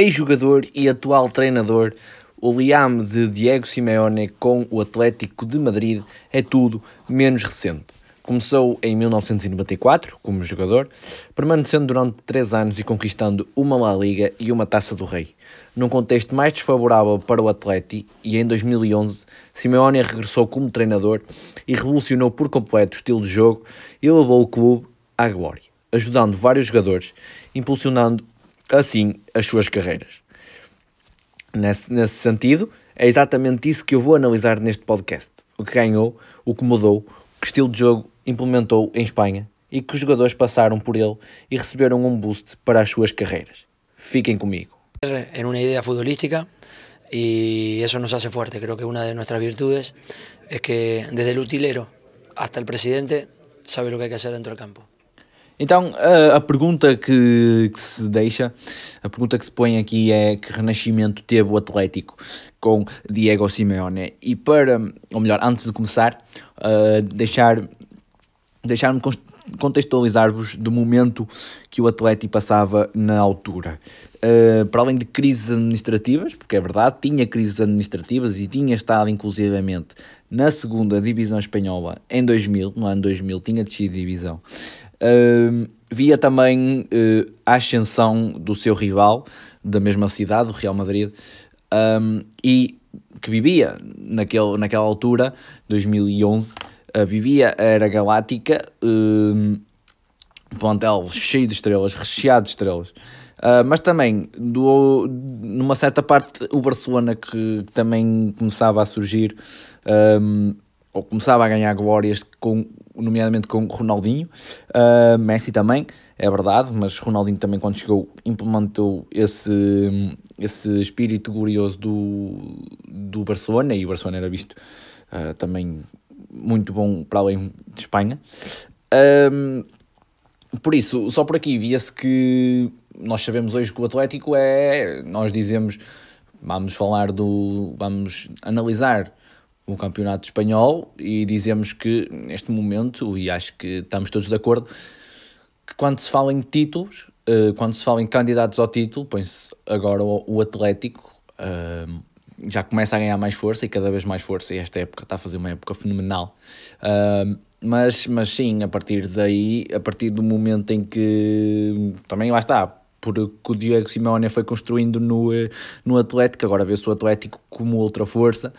ex-jogador e atual treinador, o liam de Diego Simeone com o Atlético de Madrid é tudo menos recente. Começou em 1994 como jogador, permanecendo durante três anos e conquistando uma La Liga e uma Taça do Rei. Num contexto mais desfavorável para o Atleti, e em 2011, Simeone regressou como treinador e revolucionou por completo o estilo de jogo e levou o clube à glória, ajudando vários jogadores, impulsionando assim as suas carreiras. Nesse, nesse sentido, é exatamente isso que eu vou analisar neste podcast. O que ganhou, o que mudou, que estilo de jogo implementou em Espanha e que os jogadores passaram por ele e receberam um boost para as suas carreiras. Fiquem comigo. En una idea futbolística y eso nos hace fuerte. Creo que una de nuestras virtudes es que desde el utilero hasta el presidente sabe lo que hay que hacer dentro del campo. Então, a, a pergunta que, que, se deixa, a pergunta que se põe aqui é que renascimento teve o Atlético com Diego Simeone. E para, ou melhor, antes de começar, uh, deixar, deixar-me contextualizar-vos do momento que o Atlético passava na altura. Uh, para além de crises administrativas, porque é verdade, tinha crises administrativas e tinha estado inclusivamente na segunda divisão espanhola em 2000, no ano 2000 tinha descido divisão. Via também uh, a ascensão do seu rival da mesma cidade, o Real Madrid, um, e que vivia naquele, naquela altura, 2011, uh, vivia a Era Galáctica, um plantel cheio de estrelas, recheado de estrelas. Uh, mas também, do, numa certa parte, o Barcelona que também começava a surgir, um, ou começava a ganhar glórias com nomeadamente com Ronaldinho, uh, Messi também, é verdade, mas Ronaldinho também quando chegou implementou esse, esse espírito glorioso do, do Barcelona e o Barcelona era visto uh, também muito bom para além de Espanha. Um, por isso, só por aqui via-se que nós sabemos hoje que o Atlético é, nós dizemos, vamos falar do, vamos analisar o campeonato espanhol e dizemos que neste momento, e acho que estamos todos de acordo, que quando se fala em títulos, uh, quando se fala em candidatos ao título, põe-se agora o, o Atlético, uh, já começa a ganhar mais força e cada vez mais força, e esta época está a fazer uma época fenomenal. Uh, mas, mas sim, a partir daí, a partir do momento em que também lá está, porque o Diego Simeone foi construindo no, no Atlético, agora vê-se o Atlético como outra força,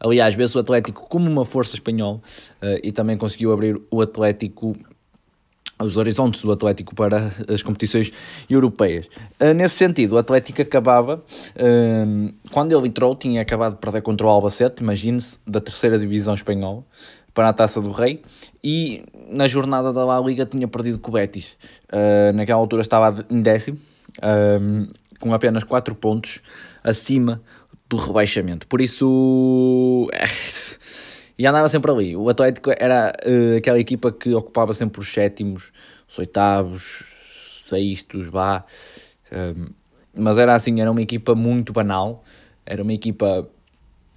aliás, vê-se o Atlético como uma força espanhola uh, e também conseguiu abrir o Atlético os horizontes do Atlético para as competições europeias. Uh, nesse sentido, o Atlético acabava, uh, quando ele entrou, tinha acabado de perder contra o Albacete, imagine-se, da terceira divisão espanhola, para a Taça do Rei, e na jornada da La Liga tinha perdido com o Betis. Uh, naquela altura estava em décimo, com apenas 4 pontos acima do rebaixamento. Por isso... e andava sempre ali. O Atlético era uh, aquela equipa que ocupava sempre os sétimos, os oitavos, sextos, vá. Um, mas era assim, era uma equipa muito banal. Era uma equipa.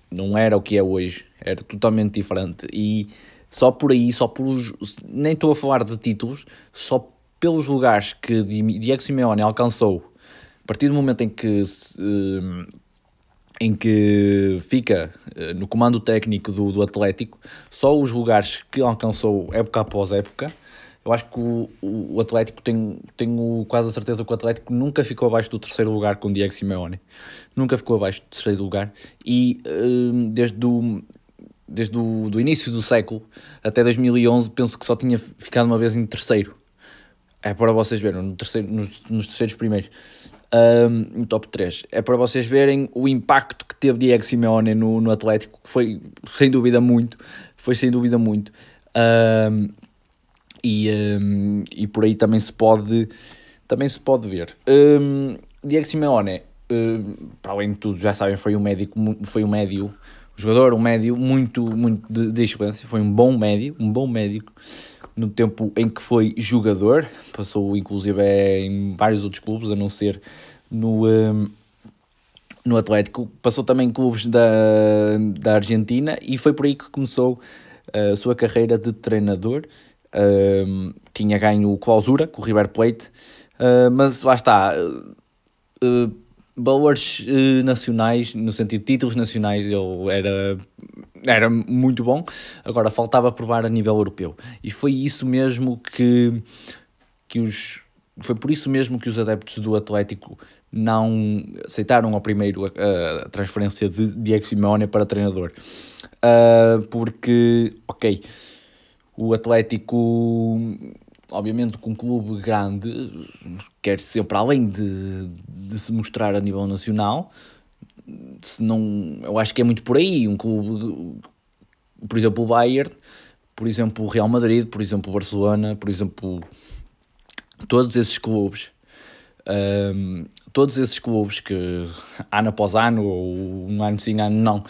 Não era o que é hoje, era totalmente diferente. E só por aí, só por. Nem estou a falar de títulos, só pelos lugares que Diego Simeone alcançou, a partir do momento em que. Uh, em que fica uh, no comando técnico do, do Atlético, só os lugares que alcançou época após época. Eu acho que o, o Atlético, tenho, tenho quase a certeza que o Atlético nunca ficou abaixo do terceiro lugar com o Diego Simeone. Nunca ficou abaixo do terceiro lugar. E uh, desde, do, desde o do início do século até 2011, penso que só tinha ficado uma vez em terceiro. É para vocês verem, no terceiro, nos, nos terceiros primeiros um, top 3. É para vocês verem o impacto que teve Diego Simeone no, no Atlético, que foi sem dúvida muito, foi sem dúvida muito. Um, e, um, e por aí também se pode, também se pode ver. Diego Simeone, para além de tudo, já sabem, foi um médico, foi um médio, um jogador, um médio muito, muito de, de excelência, foi um bom médio, um bom médico no tempo em que foi jogador, passou inclusive em vários outros clubes, a não ser no, um, no Atlético, passou também em clubes da, da Argentina e foi por aí que começou a sua carreira de treinador. Um, tinha ganho clausura com o River Plate, uh, mas lá está. Uh, valores uh, nacionais, no sentido de títulos nacionais, ele era, era muito bom. Agora faltava provar a nível europeu. E foi isso mesmo que, que os. Foi por isso mesmo que os adeptos do Atlético não aceitaram ao primeiro a, a transferência de Diego Simeone para treinador. Uh, porque, ok, o Atlético obviamente com um clube grande quer sempre além de, de se mostrar a nível nacional se não eu acho que é muito por aí. Um clube por exemplo o Bayern por exemplo o Real Madrid por exemplo o Barcelona por exemplo todos esses clubes um, todos esses clubes que ano após ano ou um ano sim ano não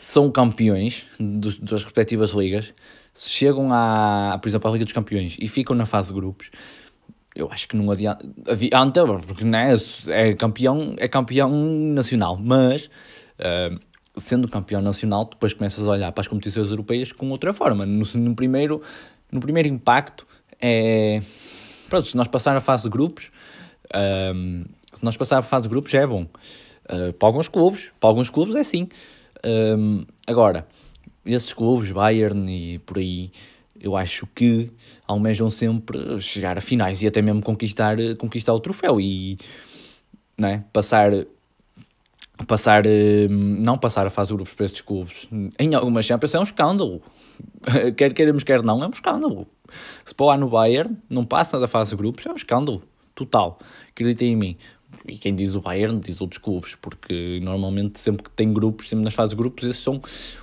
são campeões dos, das respectivas ligas se chegam à, por exemplo, à Liga dos Campeões e ficam na fase de grupos, eu acho que não adianta, adianta porque né, é, campeão, é campeão nacional, mas uh, sendo campeão nacional, depois começas a olhar para as competições europeias com outra forma. No, no primeiro, no primeiro impacto é. Pronto, se nós passar a fase de grupos, uh, se nós passar a fase de grupos já é bom. Uh, para alguns clubes, para alguns clubes é sim. agora, esses clubes, Bayern e por aí, eu acho que almejam sempre chegar a finais e até mesmo conquistar, conquistar o troféu e né, passar passar não passar a fase grupos para estes clubes em algumas Champions é um escândalo. Quer queremos quer não é um escândalo. Se para lá no Bayern não passa da fase grupos é um escândalo total. Acreditem em mim e quem diz o Bayern diz outros clubes, porque normalmente sempre que tem grupos, sempre nas fases de grupos, esses são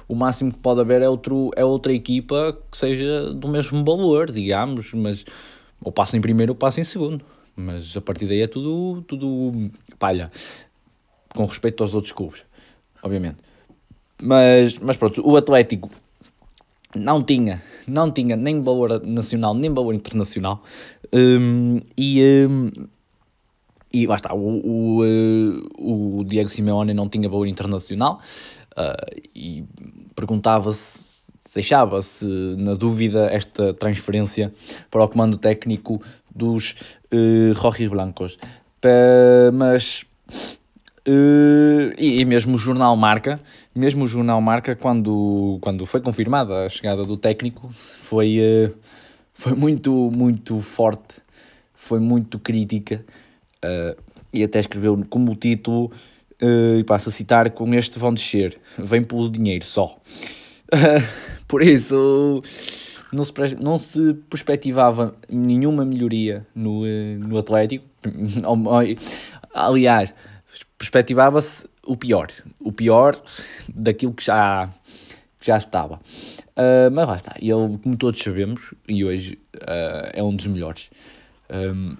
o máximo que pode haver é, outro, é outra equipa que seja do mesmo valor, digamos, mas ou passa em primeiro ou passa em segundo. Mas a partir daí é tudo, tudo palha, com respeito aos outros clubes, obviamente. Mas, mas pronto, o Atlético não tinha, não tinha nem valor nacional, nem valor internacional. Um, e um, e lá está, o, o, eh, o Diego Simeone não tinha valor internacional uh, e perguntava-se, deixava-se na dúvida esta transferência para o comando técnico dos uh, Blancos. mas Uh, e, e, mesmo o jornal Marca, mesmo o jornal Marca, quando, quando foi confirmada a chegada do técnico, foi, uh, foi muito, muito forte, foi muito crítica Uh, e até escreveu como título, uh, e passo a citar, com este vão descer, vem pelo dinheiro só. Uh, por isso, não se, não se perspectivava nenhuma melhoria no, no Atlético. Aliás, perspectivava-se o pior, o pior daquilo que já, que já estava. Uh, mas lá está, ele, como todos sabemos, e hoje uh, é um dos melhores. Um,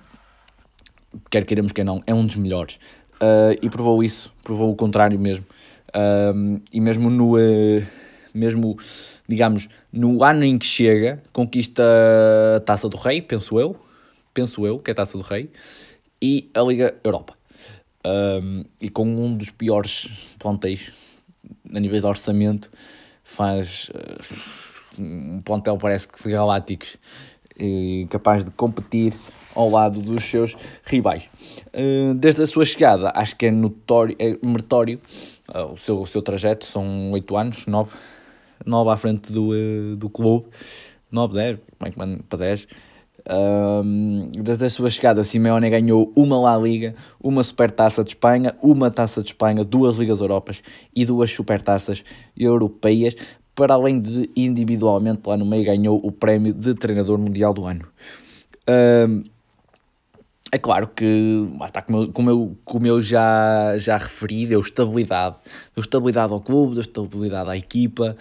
quer queiramos, quer não, é um dos melhores. Uh, e provou isso, provou o contrário mesmo. Uh, e mesmo no, uh, mesmo, digamos, no ano em que chega, conquista a Taça do Rei, penso eu, penso eu, que é a Taça do Rei, e a Liga Europa. e com um dos piores plantéis a nível de orçamento, faz um plantel parece que galácticos, capaz de competir ao lado dos seus rivais. Eh, desde a sua chegada, acho que é notório, é meritório eh, o seu, o seu trajeto, são 8 anos, 9, 9 à frente do, eh, do clube, 9, 10, como é que para 10. desde a sua chegada, Simeone ganhou uma La Liga, uma Supertaça de Espanha, uma Taça de Espanha, duas Ligas Europas e duas Supertaças Europeias, para além de individualmente lá no meio ganhou o prémio de treinador mundial do ano. É claro que, está, como, eu, como, eu, como eu já, já referi, deu estabilidade. Deu estabilidade ao clube, deu estabilidade à equipa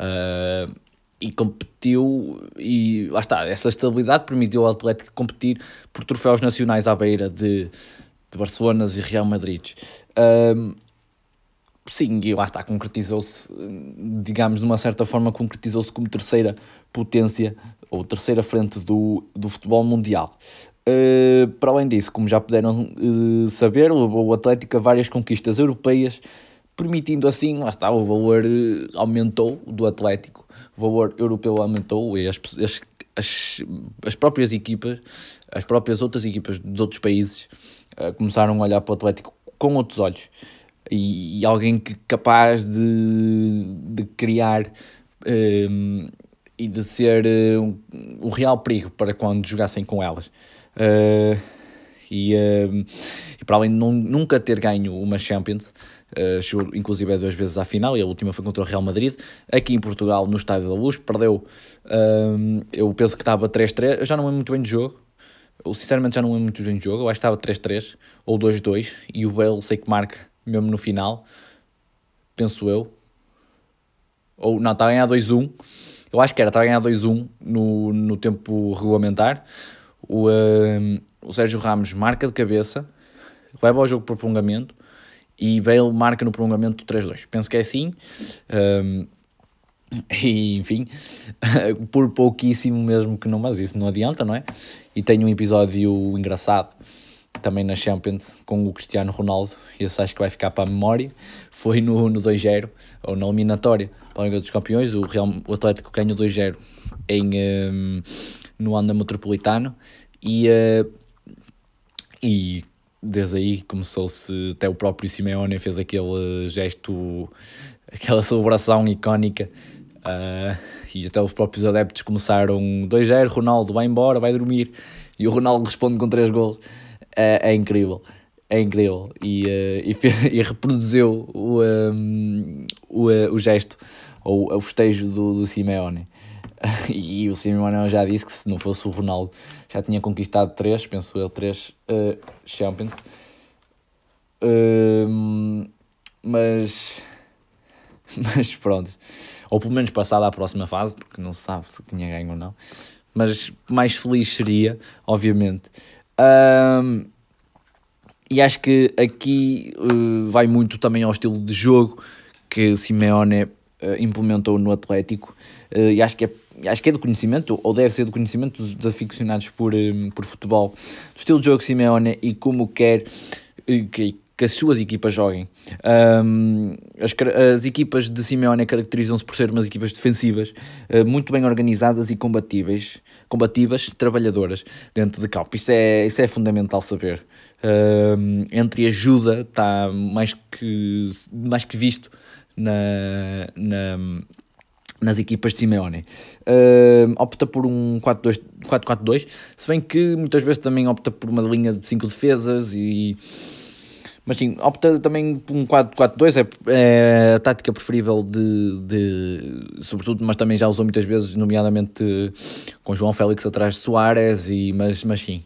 uh, e competiu. E lá está, essa estabilidade permitiu ao Atlético competir por troféus nacionais à beira de, de Barcelona e Real Madrid. Uh, sim, e lá está, concretizou-se, digamos, de uma certa forma, concretizou-se como terceira potência ou terceira frente do, do futebol mundial. Uh, para além disso, como já puderam uh, saber, levou o Atlético a várias conquistas europeias, permitindo assim, lá está, o valor uh, aumentou do Atlético, o valor europeu aumentou e as, as, as, as próprias equipas, as próprias outras equipas dos outros países começaram a olhar para o Atlético com outros olhos e, e alguém que capaz de, de criar um, e de ser um, um, real perigo para quando jogassem com elas. Uh, e, uh, e, para além de não, nunca ter ganho uma Champions, uh, chegou inclusive duas vezes à final e a última foi contra o Real Madrid. Aqui em Portugal, no Estádio da Luz, perdeu. Eu penso que estava 3-3. Eu já não lembro muito bem de jogo. Eu sinceramente já não lembro muito bem de jogo. Eu acho que estava 3-3 ou 2-2 e o Bale sei que marca mesmo no final. Penso eu. Ou não, estava a ganhar 2-1. Eu acho que era, estava a ganhar 2-1 no, no tempo regulamentar. O, uh, o Sérgio Ramos marca de cabeça, leva o jogo por prolongamento e Bale marca no prolongamento 3-2. Penso que é assim. Um, e enfim, por pouquíssimo mesmo que não, mas isso não adianta, não é? E tenho um episódio engraçado também na Champions com o Cristiano Ronaldo, esse acho que vai ficar para a memória. Foi no, no 2-0, ou na eliminatória para a Liga dos Campeões. O, Real, o Atlético ganhou 2-0 em, um, no Anda Metropolitano e, uh, e desde aí começou-se, até o próprio Simeone fez aquele gesto, aquela celebração icónica. Uh, e até os próprios adeptos começaram 2-0, Ronaldo vai embora, vai dormir. E o Ronaldo responde com 3 gols. É, é, incrível, é incrível. E, uh, e, fez, e, reproduziu o, um, o, uh, o gesto, ou o festejo do, do Simeone. e o Simeone já disse que se não fosse o Ronaldo já tinha conquistado três, penso eu, três uh, Champions. Uh, mas, mas pronto, ou pelo menos passado à próxima fase, porque não se sabe se tinha ganho ou não. Mas mais feliz seria, obviamente. Uh, e acho que aqui uh, vai muito também ao estilo de jogo que Simeone uh, implementou no Atlético. E acho que é acho que é do conhecimento, ou deve ser do conhecimento dos aficionados por, um, por futebol, do estilo de jogo Simeone e como quer eh, que, que as suas equipas joguem. Um, as, as, equipas de Simeone caracterizam-se por ser umas equipas defensivas, uh, muito bem organizadas e combatíveis, combativas, trabalhadoras dentro de campo. Isso é, isso é fundamental saber. Um, entre ajuda está mais que, mais que visto na, na nas equipas de Simeone. Uh, opta por um 4-4-2, se bem que muitas vezes também opta por uma linha de 5 defesas e... Mas sim, opta também por um 4-4-2, é, é, a tática preferível de, de, sobretudo, mas também já usou muitas vezes, nomeadamente com João Félix atrás de Soares, e, mas, mas sim,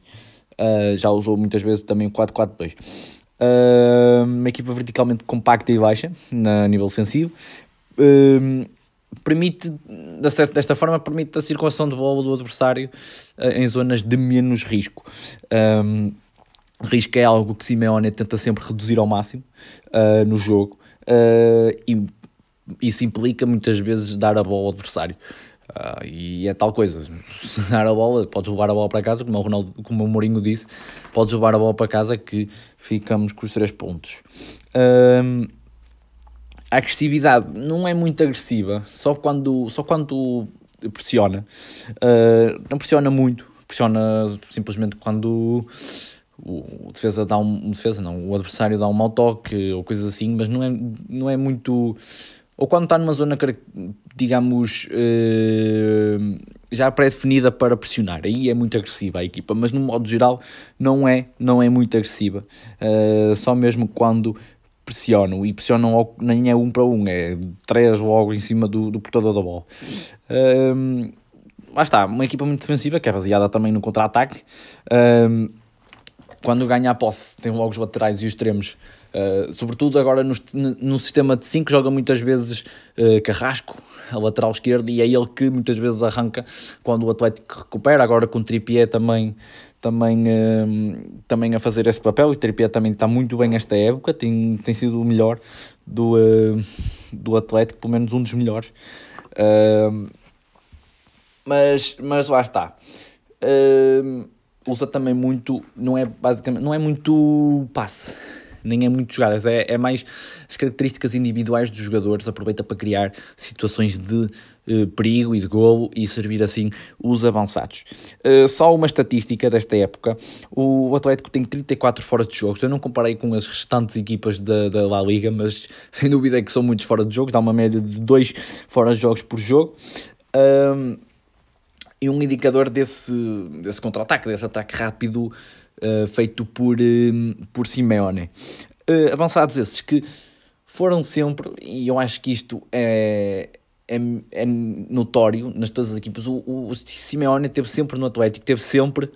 uh, já usou muitas vezes também o 4-4-2. Uh, uma equipa verticalmente compacta e baixa, na nível defensivo. Uh, permite, desta forma, permite a circulação de bola do adversário uh, em zonas de menos risco. Um, risco é algo que Simeone tenta sempre reduzir ao máximo uh, no jogo uh, e isso implica muitas vezes dar a bola ao adversário. Uh, e é tal coisa, dar a bola, podes levar a bola para casa, como o, Ronaldo, como o Mourinho disse, podes levar a bola para casa que ficamos com os três pontos. Um, a agressividade não é muito agressiva, só quando, só quando pressiona. Uh, não pressiona muito, pressiona simplesmente quando o defesa dá um, defesa não, o adversário dá um mau toque ou coisas assim, mas não é, não é muito ou quando está numa zona digamos uh, já pré-definida para pressionar, aí é muito agressiva a equipa, mas no modo geral não é, não é muito agressiva, uh, só mesmo quando pressionam e pressionam nem é um para um, é três logo em cima do, do portador da bola. Um, lá está, uma equipa muito defensiva que é baseada também no contra-ataque. Um, quando ganha a posse, tem logo os laterais e os extremos. Uh, sobretudo agora no, no sistema de 5 joga muitas vezes uh, Carrasco, a lateral esquerdo, e é ele que muitas vezes arranca quando o Atlético recupera. Agora com o Trippier também também, uh, também a fazer esse papel. E Trippier também está muito bem esta época, tem, tem sido o melhor do, uh, do Atlético, pelo menos um dos melhores. Uh, mas, mas lá está. Usa também muito, não é basicamente, não é muito passe. nem é muito jogadas, é, é mais as características individuais dos jogadores, aproveita para criar situações de uh, perigo e de golo e servir assim os avançados. Uh, só uma estatística desta época, o Atlético tem 34 fora de jogos, eu não comparei com as restantes equipas da, da La Liga, mas sem dúvida é que são muitos fora de jogo, dá uma média de 2 fora de jogos por jogo. E um indicador desse, desse contra-ataque, desse ataque rápido uh, feito por, uh, por Simeone. Uh, avançados esses que foram sempre, e eu acho que isto é, é, é notório nas todas as equipas, o, o, Simeone teve sempre no Atlético, teve sempre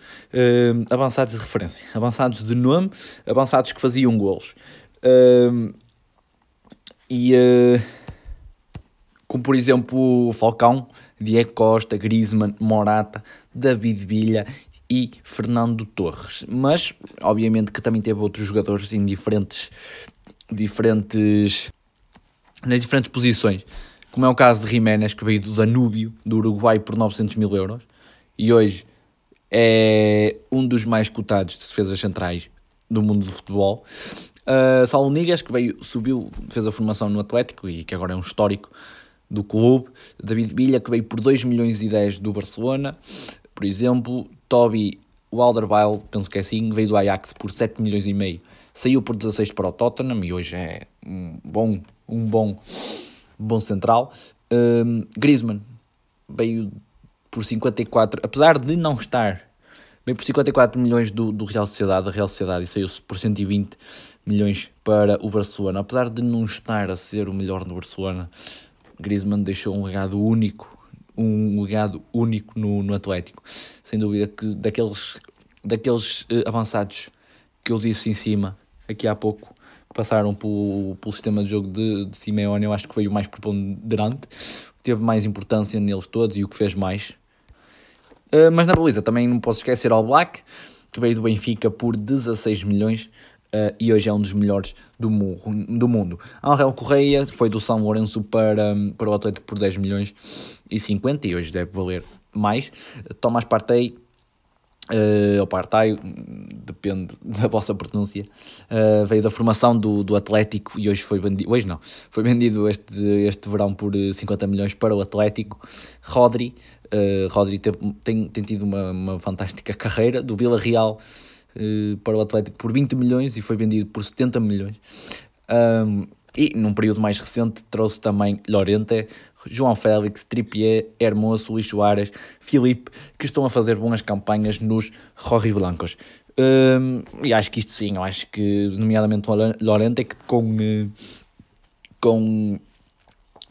avançados de referência, avançados de nome, avançados que faziam golos. Uh, e como por exemplo o Falcão, Diego Costa, Griezmann, Morata, David Villa e Fernando Torres. Mas, obviamente, que também teve outros jogadores em diferentes, diferentes, nas diferentes posições, como é o caso de Jiménez, que veio do Danúbio, do Uruguai, por 900 mil euros, e hoje é um dos mais cotados de defesas centrais do mundo do futebol. Uh, Saulo Nigas, que veio, subiu, fez a formação no Atlético e que agora é um histórico do clube. David Villa, que veio por 2 milhões e 10 do Barcelona, por exemplo. Toby Walderweil, penso que é assim, veio do Ajax por 7 milhões e meio. Saiu por 16 para o Tottenham e hoje é um bom, um bom, bom central. Um, Griezmann veio por 54, apesar de não estar, veio por 54 milhões do, do Real Sociedade, da Real Sociedade, e saiu por 120 milhões para o Barcelona. Apesar de não estar a ser o melhor no Barcelona, Griezmann deixou um legado único, um legado único no, no Atlético. Sem dúvida que daqueles, daqueles uh, avançados que eu disse em cima, aqui há pouco, que passaram pelo, pelo sistema de jogo de, de Simeone, eu acho que foi o mais preponderante, teve mais importância neles todos e o que fez mais. Uh, mas na baliza também não posso esquecer ao Black, que veio do Benfica por 16 milhões uh, e hoje é um dos melhores do, mu do mundo. Angel Correia foi do São Lourenço para, para o Atlético por 10 milhões e 50 e hoje deve valer mais. Tomás Partey Uh, ou Partey, depende da vossa pronúncia, uh, veio da formação do, do Atlético e hoje foi vendido, hoje não, foi vendido este, este verão por 50 milhões para o Atlético. Rodri, uh, Rodri tem, tem, tem tido uma, uma fantástica carreira, do Vila Real eh, para o Atlético por 20 milhões e foi vendido por 70 milhões. Um, e num período mais recente trouxe também Lorente, João Félix, Trippier, Hermoso, Luís Soares, Filipe, que estão a fazer boas campanhas nos Blancos. Um, e acho que isto sim, eu acho que, nomeadamente o Lorente, que com, eh, com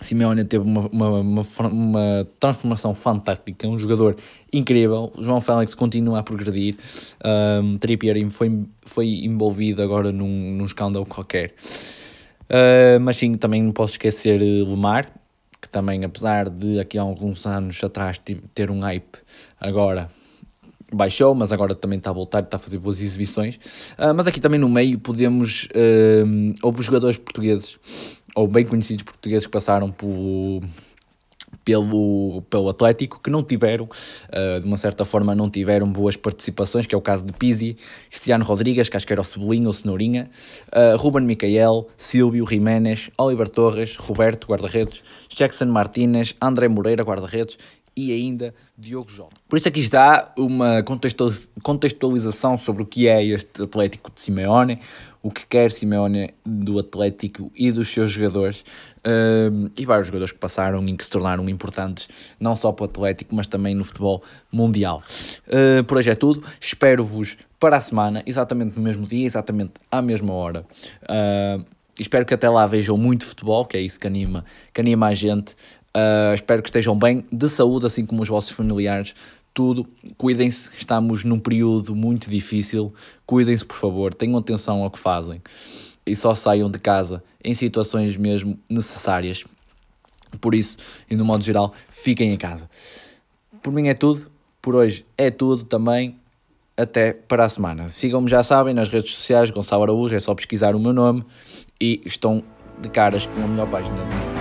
Simeone teve uma, uma, uma, uma, transformação fantástica, um jogador incrível. João Félix continua a progredir. Um, Trippier foi, foi envolvido agora num, num escândalo qualquer. Uh, mas sim, também não posso esquecer eh, Lemar, que também, apesar de aqui há alguns anos atrás ter um hype, agora baixou, mas agora também está a voltar e está a fazer boas exibições. Uh, mas aqui também no meio podemos. Uh, houve jogadores portugueses ou bem conhecidos portugueses que passaram por, pelo, pelo Atlético, que não tiveram, uh, de uma certa forma, não tiveram boas participações, que é o caso de Pizzi, Cristiano Rodrigues, que acho que era o Cebolinha ou Cenourinha, uh, Ruben Micael, Silvio Jiménez, Oliver Torres, Roberto, guarda-redes, Jackson Martínez, André Moreira, guarda-redes e ainda Diogo Jota. Por isso aqui está uma contextualização sobre o que é este Atlético de Simeone, o que quer Simeone do Atlético e dos seus jogadores uh, e vários jogadores que passaram e que se tornaram importantes não só para o Atlético, mas também no futebol mundial. Uh, por hoje é tudo, espero-vos para a semana, exatamente no mesmo dia, exatamente à mesma hora. Uh, espero que até lá vejam muito futebol, que é isso que anima, que anima a gente. Uh, espero que estejam bem, de saúde, assim como os vossos familiares. Tudo, cuidem-se, estamos num período muito difícil. Cuidem-se, por favor, tenham atenção ao que fazem e só saiam de casa em situações mesmo necessárias. Por isso, e no modo geral, fiquem em casa. Por mim é tudo, por hoje é tudo também. Até para a semana. Sigam-me, já sabem, nas redes sociais, Gonçalo Araújo, é só pesquisar o meu nome e estão de caras com a melhor página do mundo.